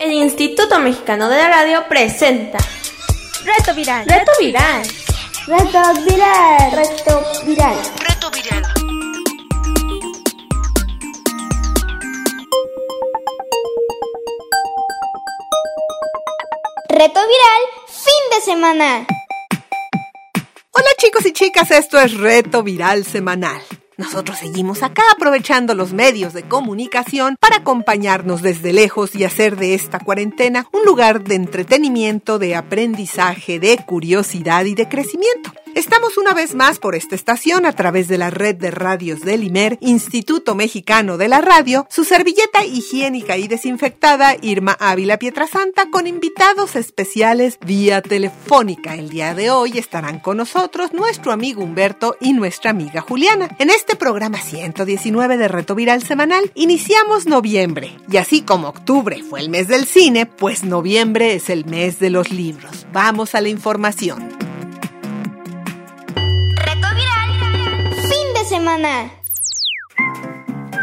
El Instituto Mexicano de la Radio presenta Reto Viral. Reto Viral. Reto Viral. Reto Viral. Reto Viral. Reto Viral, fin de semana. Hola chicos y chicas, esto es Reto Viral Semanal. Nosotros seguimos acá aprovechando los medios de comunicación para acompañarnos desde lejos y hacer de esta cuarentena un lugar de entretenimiento, de aprendizaje, de curiosidad y de crecimiento. Estamos una vez más por esta estación a través de la red de radios del IMER, Instituto Mexicano de la Radio, su servilleta higiénica y desinfectada Irma Ávila Pietrasanta con invitados especiales vía telefónica. El día de hoy estarán con nosotros nuestro amigo Humberto y nuestra amiga Juliana. En este programa 119 de Reto Viral Semanal iniciamos noviembre y así como octubre fue el mes del cine, pues noviembre es el mes de los libros. Vamos a la información. Semana.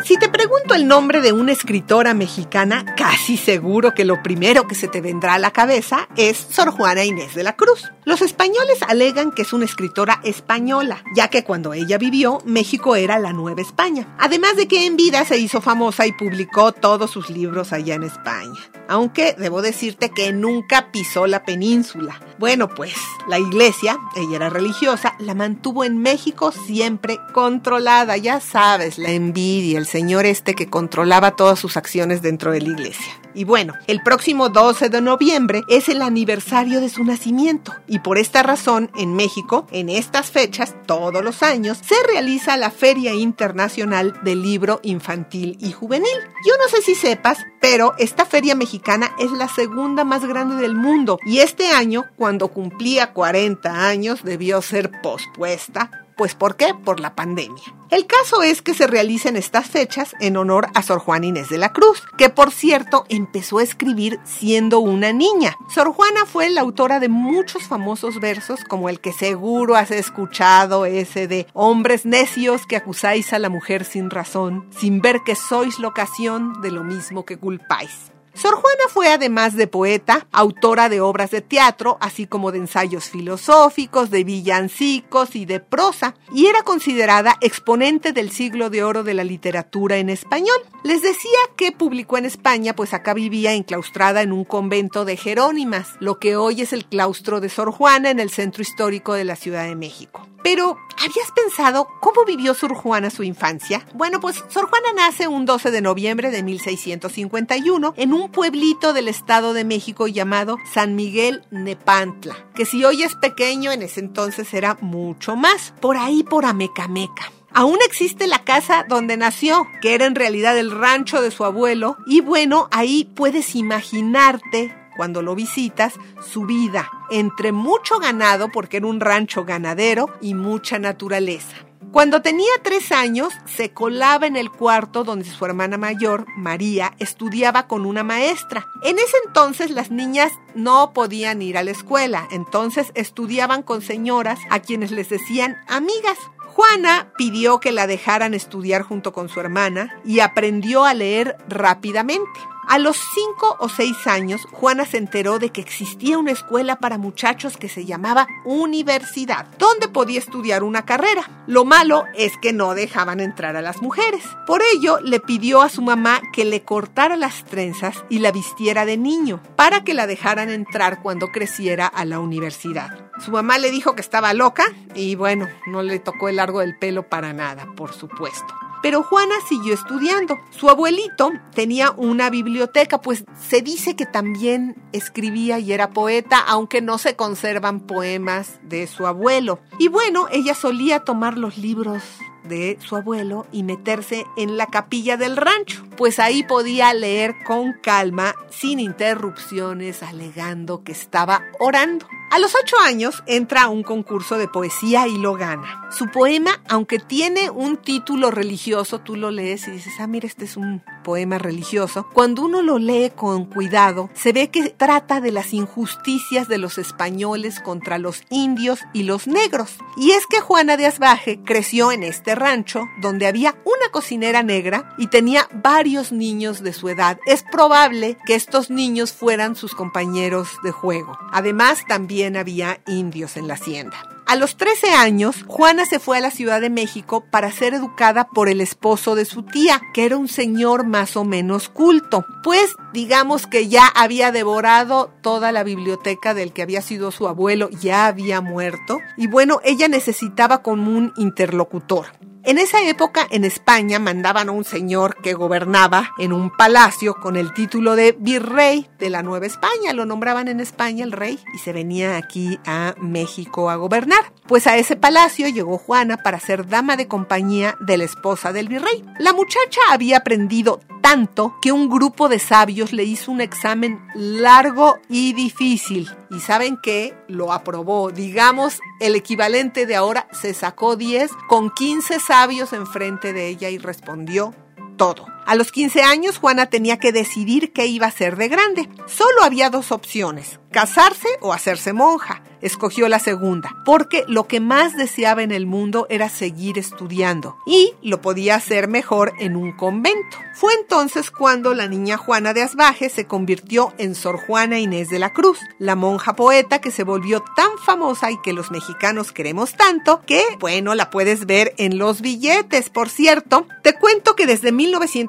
Si te pregunto el nombre de una escritora mexicana, casi seguro que lo primero que se te vendrá a la cabeza es Sor Juana Inés de la Cruz. Los españoles alegan que es una escritora española, ya que cuando ella vivió, México era la Nueva España. Además de que en vida se hizo famosa y publicó todos sus libros allá en España. Aunque debo decirte que nunca pisó la península. Bueno, pues la iglesia, ella era religiosa, la mantuvo en México siempre controlada. Ya sabes, la envidia, el señor este que controlaba todas sus acciones dentro de la iglesia. Y bueno, el próximo 12 de noviembre es el aniversario de su nacimiento y por esta razón en México, en estas fechas, todos los años, se realiza la Feria Internacional del Libro Infantil y Juvenil. Yo no sé si sepas, pero esta feria mexicana es la segunda más grande del mundo y este año, cuando cumplía 40 años, debió ser pospuesta pues ¿por qué? Por la pandemia. El caso es que se realicen estas fechas en honor a Sor Juana Inés de la Cruz, que por cierto empezó a escribir siendo una niña. Sor Juana fue la autora de muchos famosos versos, como el que seguro has escuchado, ese de hombres necios que acusáis a la mujer sin razón, sin ver que sois la ocasión de lo mismo que culpáis. Sor Juana fue además de poeta, autora de obras de teatro, así como de ensayos filosóficos, de villancicos y de prosa, y era considerada exponente del siglo de oro de la literatura en español. Les decía que publicó en España, pues acá vivía enclaustrada en un convento de Jerónimas, lo que hoy es el claustro de Sor Juana en el centro histórico de la Ciudad de México. Pero, ¿habías pensado cómo vivió Sor Juana su infancia? Bueno, pues Sor Juana nace un 12 de noviembre de 1651 en un pueblito del Estado de México llamado San Miguel Nepantla, que si hoy es pequeño, en ese entonces era mucho más, por ahí por Amecameca. Aún existe la casa donde nació, que era en realidad el rancho de su abuelo, y bueno, ahí puedes imaginarte cuando lo visitas, su vida, entre mucho ganado, porque era un rancho ganadero, y mucha naturaleza. Cuando tenía tres años, se colaba en el cuarto donde su hermana mayor, María, estudiaba con una maestra. En ese entonces las niñas no podían ir a la escuela, entonces estudiaban con señoras a quienes les decían amigas. Juana pidió que la dejaran estudiar junto con su hermana y aprendió a leer rápidamente. A los cinco o seis años, Juana se enteró de que existía una escuela para muchachos que se llamaba universidad, donde podía estudiar una carrera. Lo malo es que no dejaban entrar a las mujeres. Por ello, le pidió a su mamá que le cortara las trenzas y la vistiera de niño, para que la dejaran entrar cuando creciera a la universidad. Su mamá le dijo que estaba loca y bueno, no le tocó el largo del pelo para nada, por supuesto. Pero Juana siguió estudiando. Su abuelito tenía una biblioteca, pues se dice que también escribía y era poeta, aunque no se conservan poemas de su abuelo. Y bueno, ella solía tomar los libros de su abuelo y meterse en la capilla del rancho, pues ahí podía leer con calma, sin interrupciones, alegando que estaba orando. A los ocho años entra a un concurso de poesía y lo gana. Su poema, aunque tiene un título religioso, tú lo lees y dices, ah, mira, este es un poema religioso. Cuando uno lo lee con cuidado, se ve que trata de las injusticias de los españoles contra los indios y los negros. Y es que Juana de Asbaje creció en este rancho donde había una cocinera negra y tenía varios niños de su edad. Es probable que estos niños fueran sus compañeros de juego. Además, también había indios en la hacienda. A los 13 años, Juana se fue a la Ciudad de México para ser educada por el esposo de su tía, que era un señor más o menos culto. Pues digamos que ya había devorado toda la biblioteca del que había sido su abuelo, ya había muerto. Y bueno, ella necesitaba como un interlocutor. En esa época en España mandaban a un señor que gobernaba en un palacio con el título de virrey de la Nueva España. Lo nombraban en España el rey y se venía aquí a México a gobernar. Pues a ese palacio llegó Juana para ser dama de compañía de la esposa del virrey. La muchacha había aprendido tanto que un grupo de sabios le hizo un examen largo y difícil. Y saben que lo aprobó. Digamos, el equivalente de ahora se sacó 10 con 15 sabios enfrente de ella y respondió todo. A los 15 años Juana tenía que decidir qué iba a ser de grande. Solo había dos opciones, casarse o hacerse monja. Escogió la segunda, porque lo que más deseaba en el mundo era seguir estudiando y lo podía hacer mejor en un convento. Fue entonces cuando la niña Juana de Asbaje se convirtió en Sor Juana Inés de la Cruz, la monja poeta que se volvió tan famosa y que los mexicanos queremos tanto que, bueno, la puedes ver en los billetes. Por cierto, te cuento que desde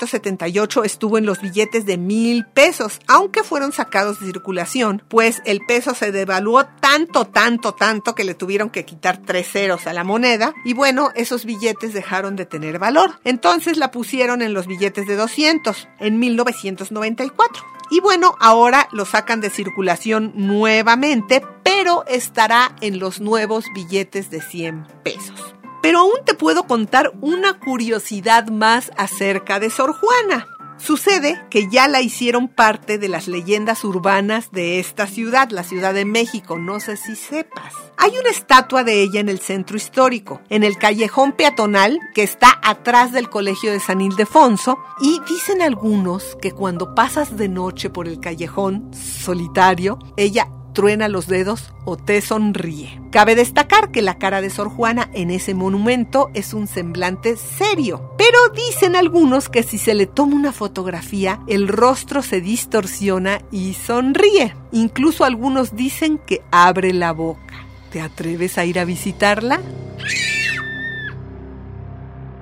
1978 estuvo en los billetes de mil pesos, aunque fueron sacados de circulación, pues el peso se devaluó tanto, tanto, tanto que le tuvieron que quitar tres ceros a la moneda y bueno, esos billetes dejaron de tener valor. Entonces la pusieron en los billetes de 200 en 1994. Y bueno, ahora lo sacan de circulación nuevamente, pero estará en los nuevos billetes de 100 pesos. Pero aún te puedo contar una curiosidad más acerca de Sor Juana. Sucede que ya la hicieron parte de las leyendas urbanas de esta ciudad, la Ciudad de México, no sé si sepas. Hay una estatua de ella en el centro histórico, en el callejón peatonal que está atrás del Colegio de San Ildefonso, y dicen algunos que cuando pasas de noche por el callejón solitario, ella truena los dedos o te sonríe. Cabe destacar que la cara de Sor Juana en ese monumento es un semblante serio, pero dicen algunos que si se le toma una fotografía, el rostro se distorsiona y sonríe. Incluso algunos dicen que abre la boca. ¿Te atreves a ir a visitarla?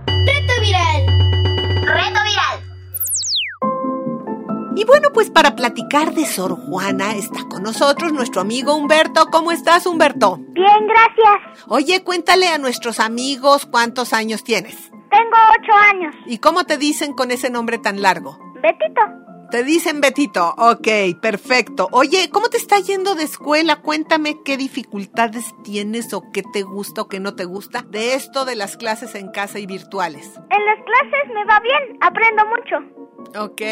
Reto viral. Y bueno, pues para platicar de Sor Juana está con nosotros nuestro amigo Humberto. ¿Cómo estás, Humberto? Bien, gracias. Oye, cuéntale a nuestros amigos cuántos años tienes. Tengo ocho años. ¿Y cómo te dicen con ese nombre tan largo? Betito. Te dicen Betito. Ok, perfecto. Oye, ¿cómo te está yendo de escuela? Cuéntame qué dificultades tienes o qué te gusta o qué no te gusta de esto de las clases en casa y virtuales. En las clases me va bien. Aprendo mucho. Ok.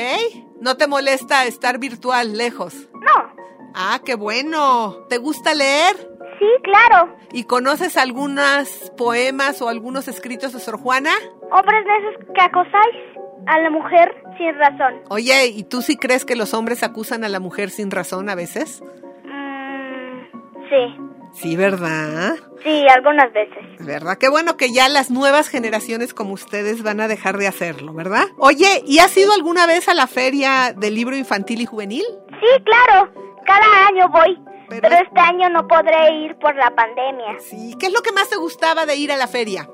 ¿No te molesta estar virtual lejos? No. Ah, qué bueno. ¿Te gusta leer? Sí, claro. ¿Y conoces algunos poemas o algunos escritos de Sor Juana? Hombres necios que acosáis a la mujer sin razón. Oye, ¿y tú sí crees que los hombres acusan a la mujer sin razón a veces? Mm, sí. Sí, ¿verdad? Sí, algunas veces. ¿Verdad? Qué bueno que ya las nuevas generaciones como ustedes van a dejar de hacerlo, ¿verdad? Oye, ¿y has ido alguna vez a la feria del libro infantil y juvenil? Sí, claro. Cada año voy. Pero Pero, es- este año no podré ir por la pandemia. Sí. ¿Qué es lo que más te gustaba de ir a la feria?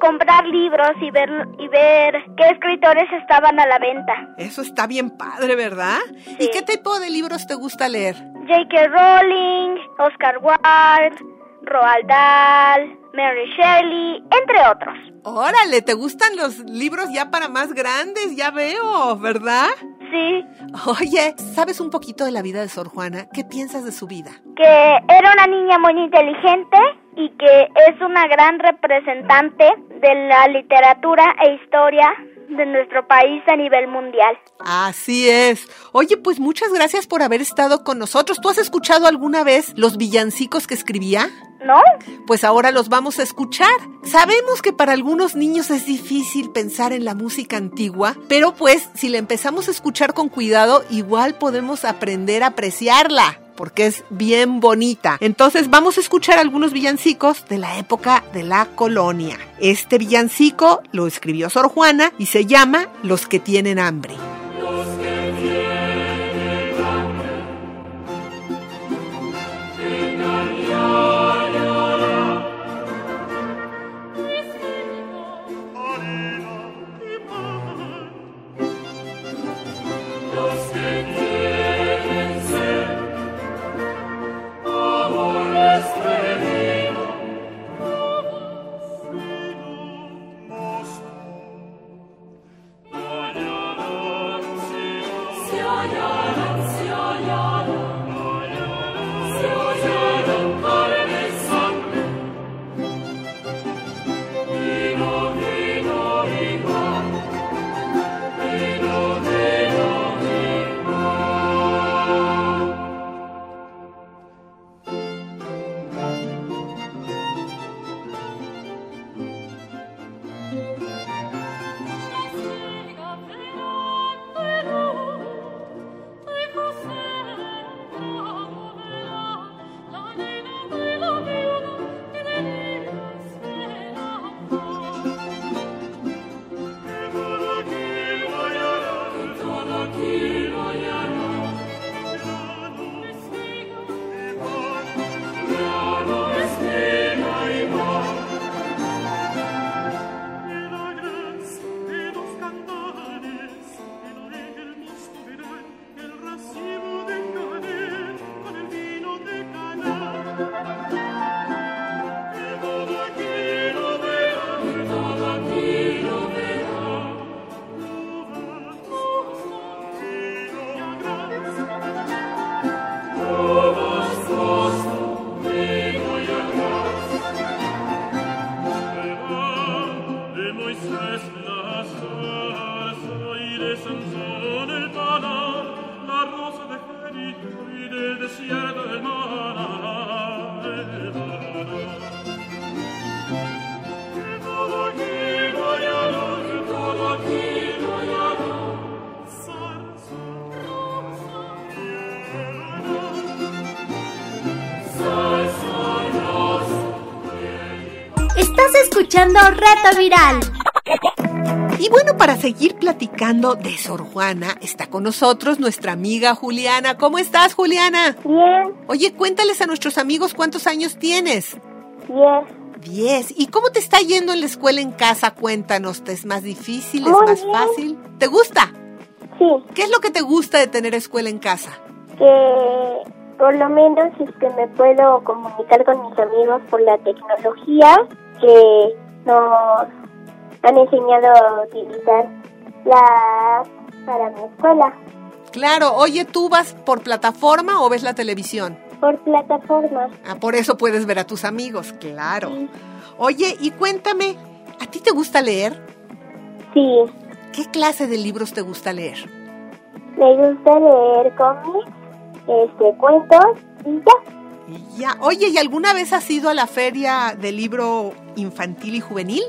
Comprar libros y ver y ver qué escritores estaban a la venta. Eso está bien padre, ¿verdad? ¿Y qué tipo de libros te gusta leer? J.K. Rowling, Oscar Wilde, Roald Dahl, Mary Shelley, entre otros. Órale, ¿te gustan los libros ya para más grandes? Ya veo, ¿verdad? Sí, Oye, ¿sabes un poquito de la vida de Sor Juana? ¿Qué piensas de su vida? que era una niña muy inteligente y que es una gran representante de la literatura e historia de nuestro país a nivel mundial. Así es. Oye, pues muchas gracias por haber estado con nosotros. ¿Tú has escuchado alguna vez los villancicos que escribía? ¿No? Pues ahora los vamos a escuchar. Sabemos que para algunos niños es difícil pensar en la música antigua, pero pues si la empezamos a escuchar con cuidado, igual podemos aprender a apreciarla porque es bien bonita. Entonces vamos a escuchar algunos villancicos de la época de la colonia. Este villancico lo escribió Sor Juana y se llama Los que tienen hambre. Estás escuchando Reto Viral. Y bueno, para seguir platicando de Sor Juana, está con nosotros nuestra amiga Juliana. ¿Cómo estás, Juliana? Bien, Oye, cuéntales a nuestros amigos cuántos años tienes. bien. Diez. ¿Y cómo te está yendo en la escuela en casa? Cuéntanos, ¿te es más difícil? ¿Es Muy más bien. fácil? ¿Te gusta? Sí, ¿Qué es lo que te gusta de tener escuela en casa? que por lo menos este, me puedo comunicar con mis amigos por la tecnología que nos han enseñado a utilizar la app para mi escuela Claro, oye, ¿tú vas por plataforma o ves la televisión? por plataforma. Ah, por eso puedes ver a tus amigos, claro. Sí. Oye, y cuéntame, ¿a ti te gusta leer? Sí, ¿Qué clase de libros te gusta leer? me gusta leer cómics, este, cuentos y ya. Y ya. Oye, ¿y alguna vez has ido a la feria del libro infantil y juvenil?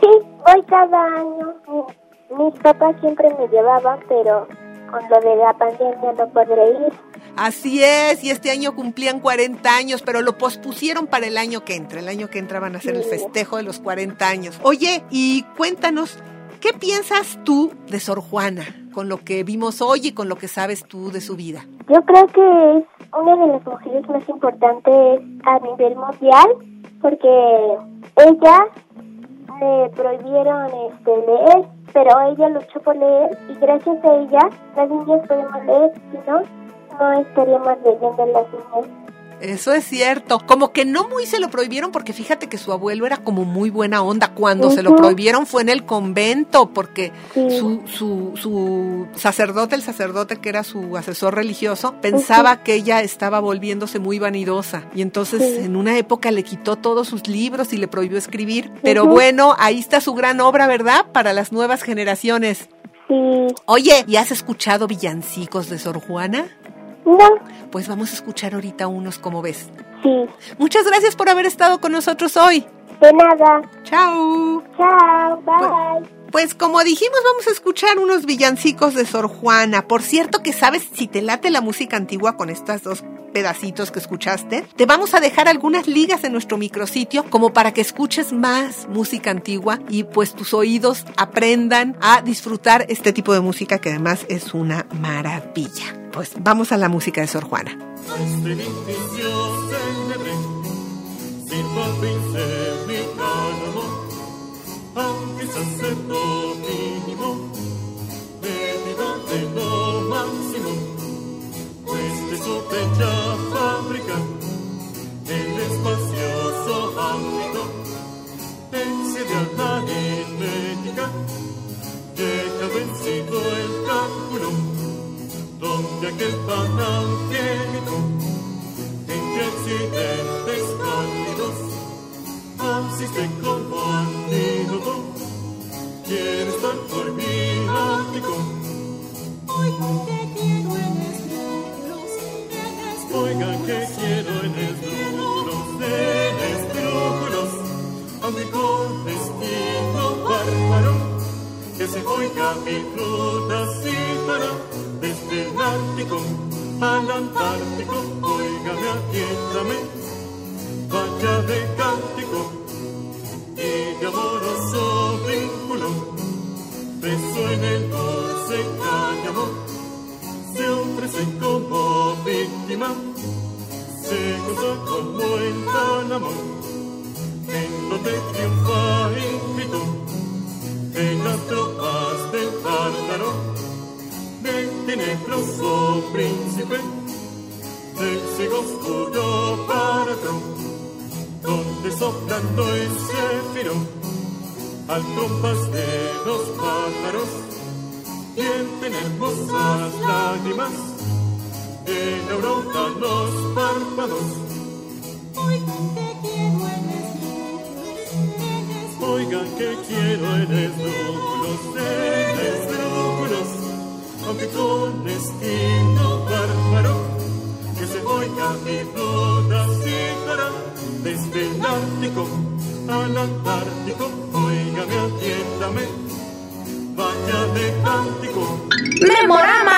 Sí, voy cada año. Mi- Mis papás siempre me llevaban, pero con lo de la pandemia no podré ir. Así es, y este año cumplían 40 años, pero lo pospusieron para el año que entra. El año que entra van a hacer el Sí. festejo de los 40 años. Oye, y cuéntanos, ¿qué piensas tú de Sor Juana? Con lo que vimos hoy y con lo que sabes tú de su vida. Yo creo que es una de las mujeres más importantes a nivel mundial porque ella le prohibieron este, leer, pero ella luchó por leer y gracias a ella las niñas podemos leer, si no, no estaríamos leyendo las niñas. Eso es cierto. Como que no muy se lo prohibieron porque fíjate que su abuelo era como muy buena onda. Cuando se lo prohibieron fue en el convento porque su, su, su sacerdote, el sacerdote que era su asesor religioso, pensaba que ella estaba volviéndose muy vanidosa y entonces en una época le quitó todos sus libros y le prohibió escribir. Pero bueno, ahí está su gran obra, ¿verdad? Para las nuevas generaciones. Sí. Oye, ¿y has escuchado villancicos de Sor Juana? No. Pues vamos a escuchar ahorita unos, como ves. Sí. Muchas gracias por haber estado con nosotros hoy. De nada. Chao. Chao. Bye. Pues como dijimos, vamos a escuchar unos villancicos de Sor Juana. Por cierto que sabes, si te late la música antigua con estas dos pedacitos que escuchaste, te vamos a dejar algunas ligas en nuestro micrositio como para que escuches más música antigua y pues tus oídos aprendan a disfrutar este tipo de música que además es una maravilla. Pues vamos a la música de Sor Juana. pues vencido el donde aquel pan angélico, entre como el tálamo, en donde triunfa ímpetu, en las tropas del tártaro, del tenebroso príncipe, del ciego oscuro patrón donde soplando el céfiro al compás de los pájaros sienten hermosas lágrimas en Europa los párpados Oigan que quiero en esdrújulos, oigan que quiero en esdrújulos en esdrújulos aunque con destino bárbaro que se oiga mi duda cítara desde el Ártico al Antártico, oígame, atiéndame, vaya de cántico. ¡Memorama!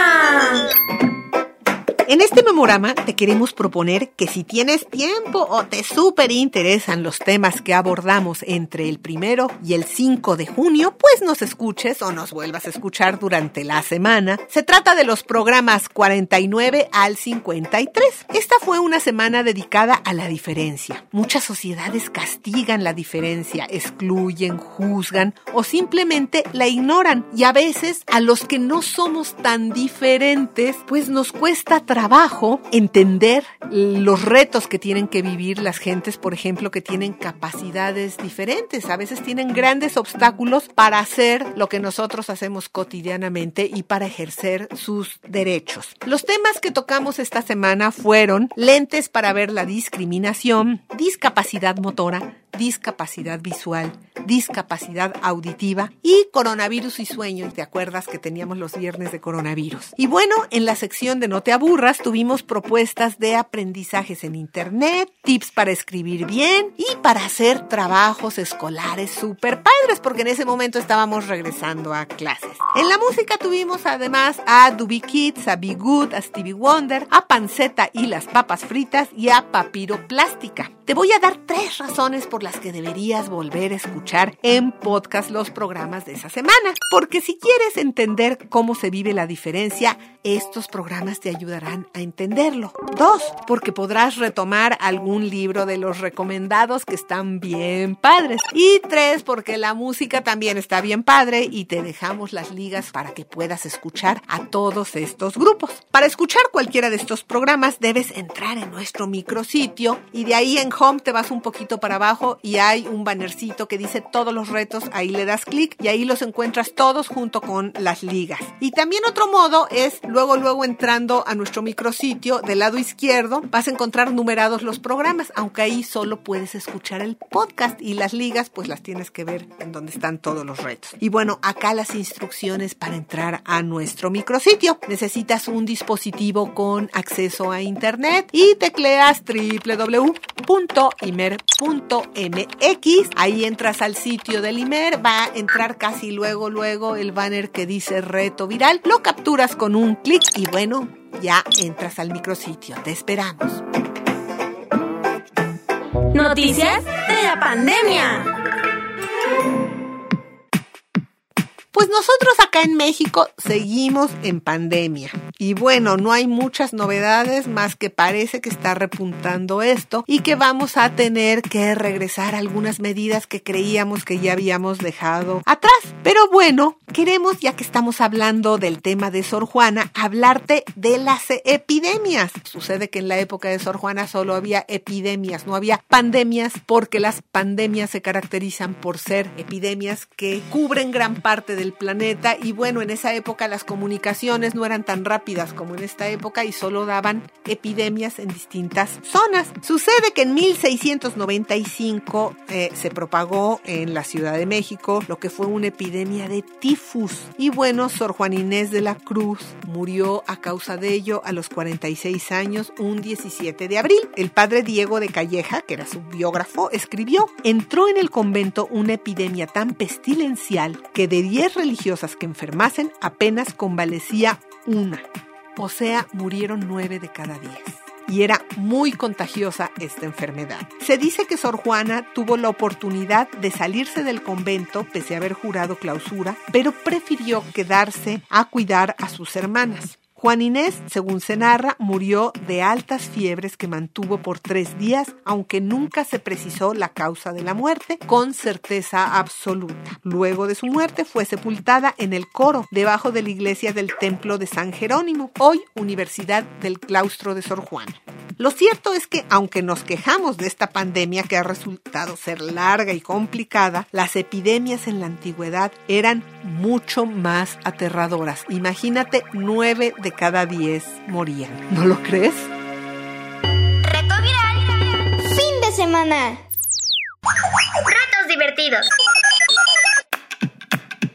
En este memorama te queremos proponer que si tienes tiempo o te súper interesan los temas que abordamos entre el primero y el 5 de junio, pues nos escuches o nos vuelvas a escuchar durante la semana. Se trata de los programas 49 al 53. Esta fue una semana dedicada a la diferencia. Muchas sociedades castigan la diferencia, excluyen, juzgan o simplemente la ignoran. Y a veces a los que no somos tan diferentes, pues nos cuesta trabajo entender los retos que tienen que vivir las gentes, por ejemplo, que tienen capacidades diferentes. A veces tienen grandes obstáculos para hacer lo que nosotros hacemos cotidianamente y para ejercer sus derechos. Los temas que tocamos esta semana fueron lentes para ver la discriminación, discapacidad motora, discapacidad visual, discapacidad auditiva y coronavirus y sueño. ¿Te acuerdas que teníamos los viernes de coronavirus? Y bueno, en la sección de No te aburras tuvimos propuestas de aprendizajes en Internet, tips para escribir bien y para hacer trabajos escolares súper padres, porque en ese momento estábamos regresando a clases. En la música tuvimos además a Doobie Kids, a Be Good, a Stevie Wonder, a Panceta y las papas fritas y a Papiro Plástica. Te voy a dar tres razones por las que deberías volver a escuchar en podcast los programas de esa semana. Porque si quieres entender cómo se vive la diferencia, estos programas te ayudarán a entenderlo. Dos, porque podrás retomar algún libro de los recomendados que están bien padres. Y tres, porque la música también está bien padre y te dejamos las ligas para que puedas escuchar a todos estos grupos. Para escuchar cualquiera de estos programas debes entrar en nuestro micrositio y de ahí en Home te vas un poquito para abajo y hay un bannercito que dice todos los retos, ahí le das clic y ahí los encuentras todos junto con las ligas. Y también otro modo es luego luego entrando a nuestro micrositio del lado izquierdo vas a encontrar numerados los programas, aunque ahí solo puedes escuchar el podcast y las ligas pues las tienes que ver en donde están todos los retos. Y bueno, acá las instrucciones para entrar a nuestro micrositio. Necesitas un dispositivo con acceso a internet y tecleas www.imer.mx. Ahí entras al sitio del Imer, va a entrar casi luego luego el banner que dice reto viral. Lo capturas con un clic y bueno, ya entras al micrositio. Te esperamos. Noticias de la pandemia. Pues nosotros acá en México seguimos en pandemia. Y bueno, no hay muchas novedades más que parece que está repuntando esto y que vamos a tener que regresar algunas medidas que creíamos que ya habíamos dejado atrás. Pero bueno, queremos, ya que estamos hablando del tema de Sor Juana, hablarte de las epidemias. Sucede que en la época de Sor Juana solo había epidemias, no había pandemias, porque las pandemias se caracterizan por ser epidemias que cubren gran parte planeta y bueno, en esa época las comunicaciones no eran tan rápidas como en esta época y solo daban epidemias en distintas zonas. Sucede que en 1695 eh, se propagó en la Ciudad de México lo que fue una epidemia de tifus y bueno, Sor Juan Inés de la Cruz murió a causa de ello a los 46 años un 17 de abril. El padre Diego de Calleja, que era su biógrafo, escribió, entró en el convento una epidemia tan pestilencial que de 10 religiosas que enfermasen apenas convalecía una. O sea, murieron nueve de cada diez. Y era muy contagiosa esta enfermedad. Se dice que Sor Juana tuvo la oportunidad de salirse del convento pese a haber jurado clausura, pero prefirió quedarse a cuidar a sus hermanas. Juan Inés, según se narra, murió de altas fiebres que mantuvo por tres días, aunque nunca se precisó la causa de la muerte con certeza absoluta. Luego de su muerte fue sepultada en el coro, debajo de la iglesia del templo de San Jerónimo, hoy Universidad del Claustro de Sor Juana. Lo cierto es que, aunque nos quejamos de esta pandemia que ha resultado ser larga y complicada, las epidemias en la antigüedad eran mucho más aterradoras. Imagínate, nueve de cada diez morían. ¿No lo crees? Reto viral. Fin de semana. Retos divertidos.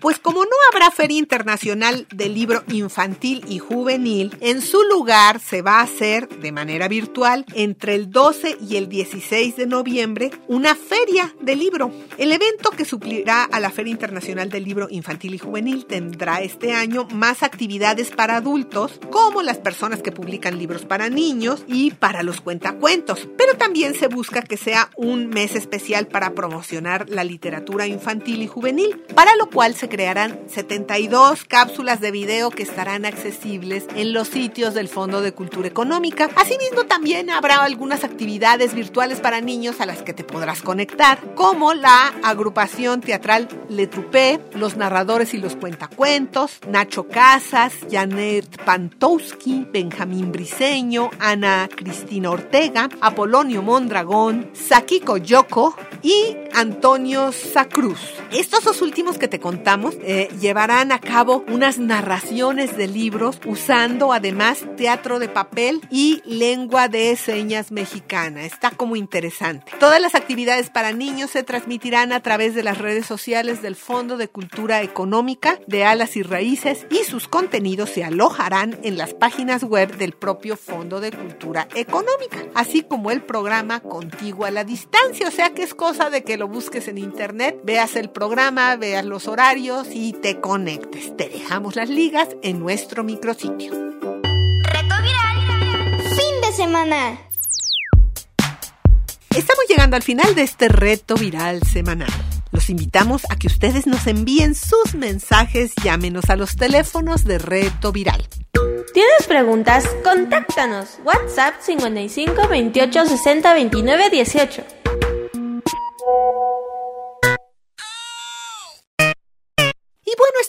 Pues como no habrá Feria Internacional del Libro Infantil y Juvenil, en su lugar se va a hacer de manera virtual entre el 12 y el 16 de noviembre una feria del libro. El evento que suplirá a la Feria Internacional del Libro Infantil y Juvenil tendrá este año más actividades para adultos, como las personas que publican libros para niños y para los cuentacuentos. Pero también se busca que sea un mes especial para promocionar la literatura infantil y juvenil, para lo cual se crearán 72 cápsulas de video que estarán accesibles en los sitios del Fondo de Cultura Económica. Asimismo, también habrá algunas actividades virtuales para niños a las que te podrás conectar, como la agrupación teatral Le Troupé, los narradores y los cuentacuentos, Nacho Casas, Janet Pantowski, Benjamín Briseño, Ana Cristina Ortega, Apolonio Mondragón, Sakiko Yoko y Antonio Sacruz. Estos dos últimos que te contamos eh, llevarán a cabo unas narraciones de libros usando además teatro de papel y lengua de señas mexicana. Está como interesante. Todas las actividades para niños se transmitirán a través de las redes sociales del Fondo de Cultura Económica de Alas y Raíces y sus contenidos se alojarán en las páginas web del propio Fondo de Cultura Económica, así como el programa Contigo a la Distancia. O sea que es cosa de que lo busques en internet, veas el programa, veas los horarios y te conectes. Te dejamos las ligas en nuestro micrositio. Reto viral. Fin de semana. Estamos llegando al final de este reto viral semanal. Los invitamos a que ustedes nos envíen sus mensajes, llámenos a los teléfonos de Reto Viral. ¿Tienes preguntas? Contáctanos. WhatsApp 55 28 60 29 18.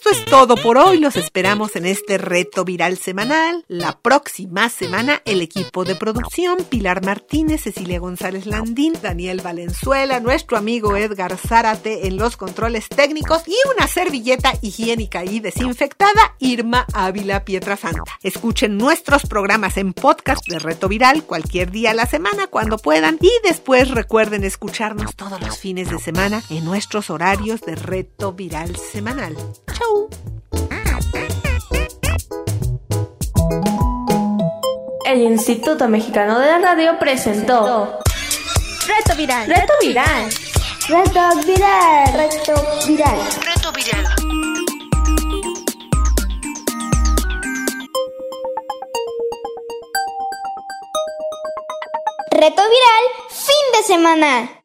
Esto es todo por hoy. Los esperamos en este reto viral semanal. La próxima semana, el equipo de producción, Pilar Martínez, Cecilia González Landín, Daniel Valenzuela, nuestro amigo Edgar Zárate en los controles técnicos y una servilleta higiénica y desinfectada, Irma Ávila Pietrasanta. Escuchen nuestros programas en podcast de Reto Viral cualquier día a la semana cuando puedan y después recuerden escucharnos todos los fines de semana en nuestros horarios de Reto Viral semanal. ¡Chau! El Instituto Mexicano de la Radio presentó Reto viral. Reto Viral. Reto viral. Reto viral. Reto viral. Reto viral. Fin de semana.